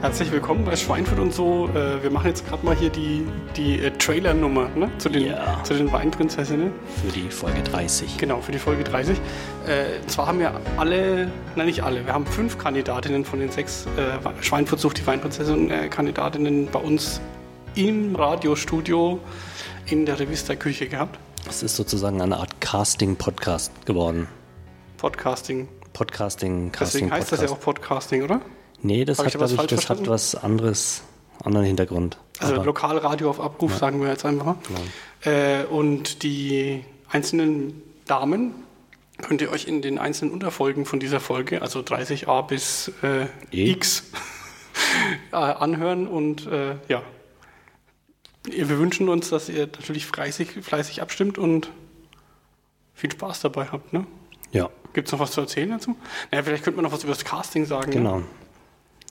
Herzlich willkommen bei Schweinfurt und so. Äh, wir machen jetzt gerade mal hier die, die äh, Trailer-Nummer ne? zu, den, Ja. zu den Weinprinzessinnen. für die Folge 30. Genau, für die Folge 30. Äh, zwar haben wir alle, nein nicht alle, wir haben fünf Kandidatinnen von den sechs äh, Schweinfurt sucht die Weinprinzessin-Kandidatinnen bei uns im Radiostudio in der Revista-Küche gehabt. Es ist sozusagen eine Art Casting-Podcast geworden. Podcasting. Podcasting, Casting, Deswegen heißt das ja auch Podcasting, oder? Nee, das Hab hat, glaube ich, das hat was anderes, anderen Hintergrund. Also Aber Lokalradio auf Abruf, sagen wir jetzt einfach mal. Äh, und die einzelnen Damen könnt ihr euch in den einzelnen Unterfolgen von dieser Folge, also 30a bis äh, E. X, äh, anhören. Und äh, ja, wir wünschen uns, dass ihr natürlich fleißig, fleißig abstimmt und viel Spaß dabei habt. Ne? ja, Gibt es noch was zu erzählen dazu? Naja, vielleicht könnte man noch was über das Casting sagen. Ne?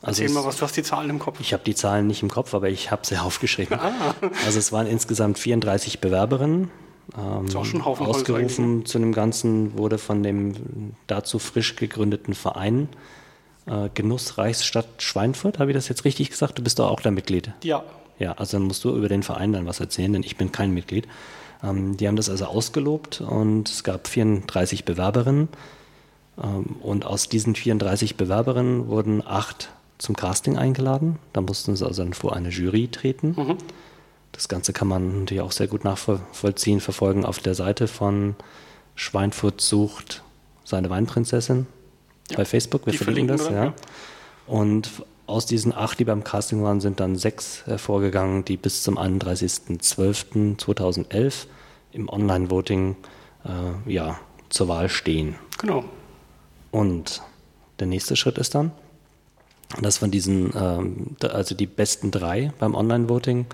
Also Erzähl mal was, du hast die Zahlen im Kopf. Ich habe die Zahlen nicht im Kopf, aber ich habe sie aufgeschrieben. Ah. Also es waren insgesamt 34 Bewerberinnen. Ähm, ist auch schon ein Haufen Holz ausgerufen zu dem Ganzen wurde von dem dazu frisch gegründeten Verein äh, Genuss Reichsstadt Schweinfurt. Habe ich das jetzt richtig gesagt? Du bist doch auch da Mitglied. Ja, Ja, also dann musst du über den Verein dann was erzählen, denn ich bin kein Mitglied. Ähm, die haben das also ausgelobt und es gab 34 Bewerberinnen. Ähm, und aus diesen 34 Bewerberinnen wurden acht zum Casting eingeladen. Da mussten sie also dann vor eine Jury treten. Das Ganze kann man natürlich auch sehr gut nachvollziehen, verfolgen auf der Seite von Schweinfurt sucht seine Weinprinzessin Ja, bei Facebook. Wir die verlinken das, ja. Und aus diesen acht, die beim Casting waren, sind dann sechs hervorgegangen, die bis zum 31.12.2011 im Online-Voting äh, ja, zur Wahl stehen. genau. Und der nächste Schritt ist dann, dass von diesen, ähm, also die besten drei beim Online-Voting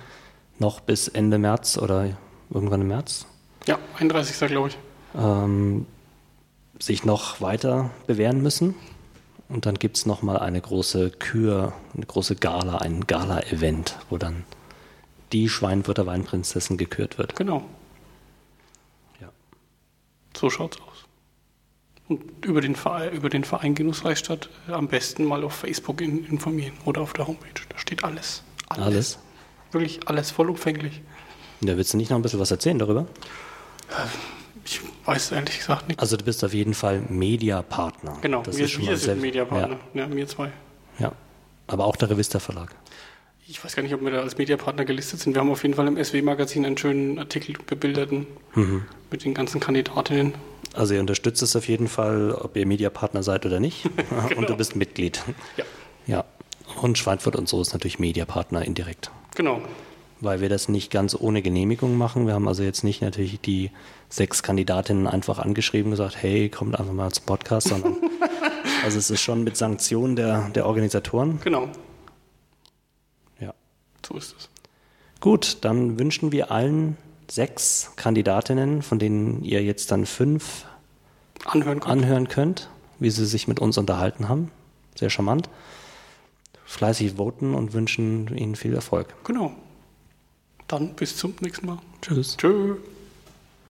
noch bis Ende März oder irgendwann im März Ja, 31. glaube ich. ähm, sich noch weiter bewähren müssen. Und dann gibt es nochmal eine große Kür, eine große Gala, ein Gala-Event, wo dann die Schweinfurter Weinprinzessin gekürt wird. Genau. Ja. So schaut's aus. Und über den Verein, über den Verein Genussreichstadt äh, am besten mal auf Facebook in, informieren oder auf der Homepage. Da steht alles. Alles. Wirklich alles vollumfänglich. Da willst du nicht noch ein bisschen was erzählen darüber? Ich weiß ehrlich gesagt nicht. Also du bist auf jeden Fall Mediapartner. Genau, das wir, ist schon wir sind Mediapartner. Ja. wir zwei. Ja, ja. Aber auch der Revista Verlag. Ich weiß gar nicht, ob wir da als Mediapartner gelistet sind. Wir haben auf jeden Fall im SW-Magazin einen schönen Artikel bebilderten Mhm. mit den ganzen Kandidatinnen. Also ihr unterstützt es auf jeden Fall, ob ihr Mediapartner seid oder nicht. Und du bist Mitglied. Ja, Ja. Und Schweinfurt und so ist natürlich Mediapartner indirekt. genau. Weil wir das nicht ganz ohne Genehmigung machen. Wir haben also jetzt nicht natürlich die sechs Kandidatinnen einfach angeschrieben und gesagt, hey, kommt einfach mal zum Podcast, sondern also es ist schon mit Sanktion der, der Organisatoren. Genau. Ja. So ist es. Gut, dann wünschen wir allen sechs Kandidatinnen, von denen ihr jetzt dann fünf Anhören können. anhören könnt, wie sie sich mit uns unterhalten haben. Sehr charmant. Fleißig voten und wünschen ihnen viel Erfolg. Genau. Dann bis zum nächsten Mal. Tschüss. Tschö.